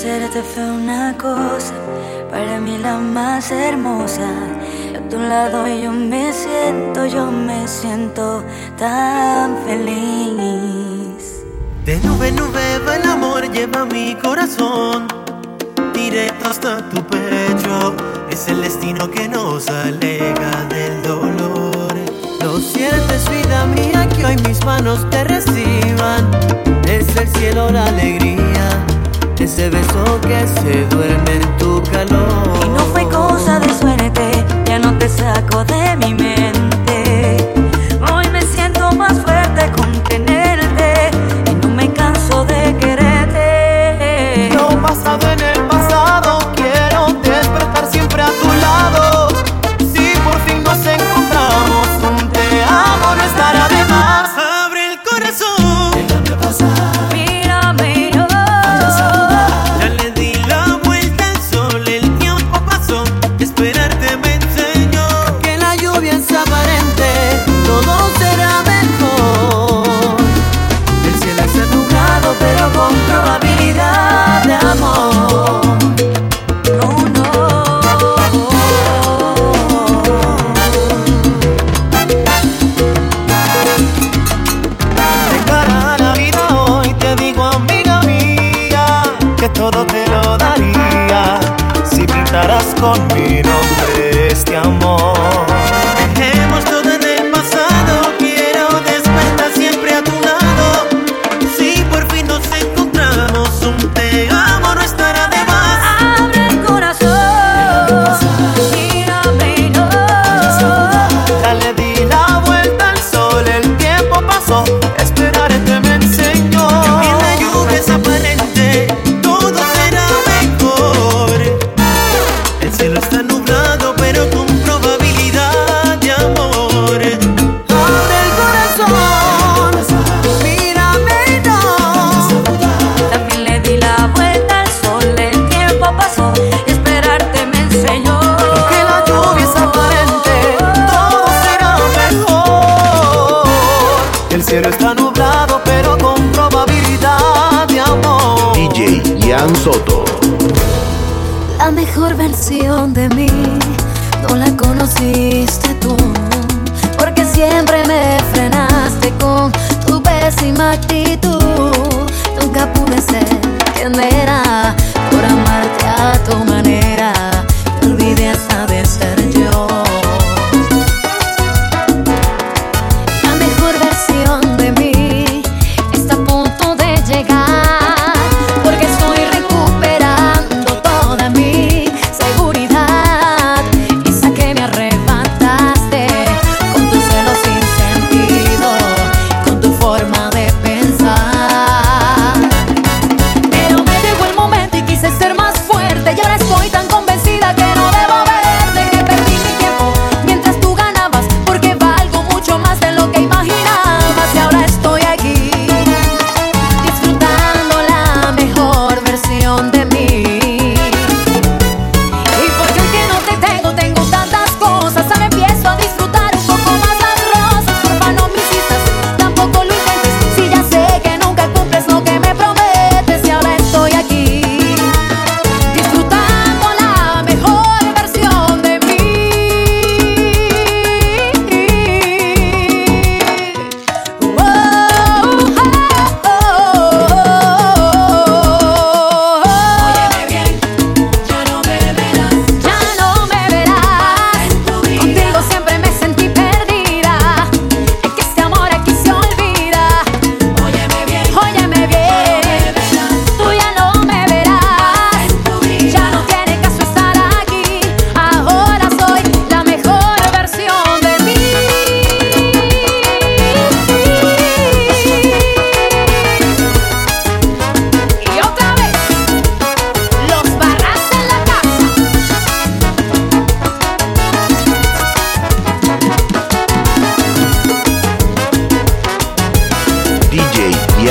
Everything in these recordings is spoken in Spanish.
Conocerte fue una cosa, para mí la más hermosa. A tu lado yo me siento, yo me siento tan feliz. De nube en nube va el amor, lleva mi corazón directo hasta tu pecho. Es el destino que nos alega del dolor. Lo sientes, vida mía, que hoy mis manos te reciban. Desde el cielo la alegría ese beso que se duerme en tu calor. Y no fue cosa de suerte, ya no te saco de mi mente. paso ti tú nunca pude ser quien era por amarte a tu manera.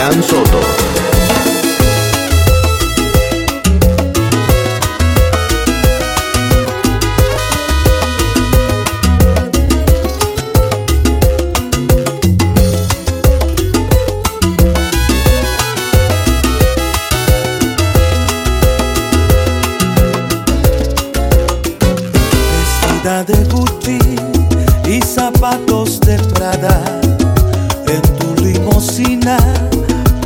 descanso.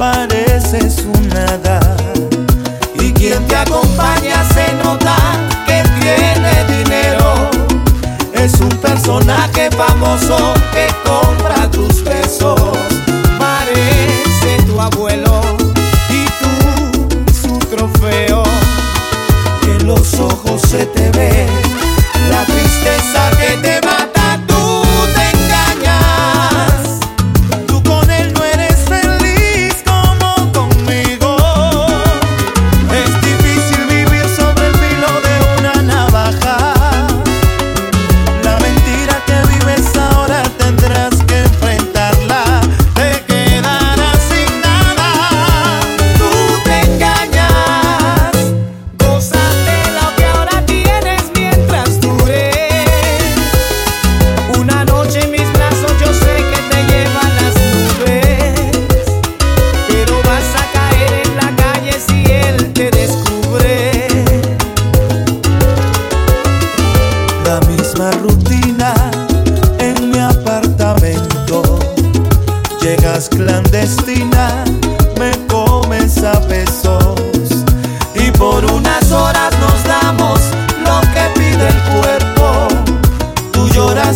Pareces un nada. Y quien te acompaña se nota que tiene dinero. Es un personaje famoso que compra tus besos. Parece tu abuelo y tú su trofeo. Y en los ojos se te ve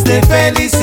de.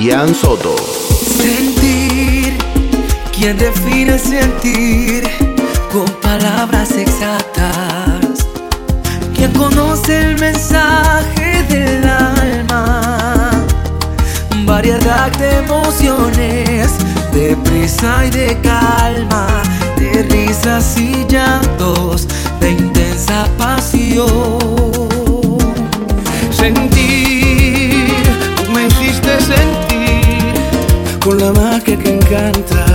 Soto. Sentir, quien define sentir con palabras exactas, quien conoce el mensaje del alma, variedad de emociones, de prisa y de calma, de risas y llantos, de intensa pasión. Sentir que encanta.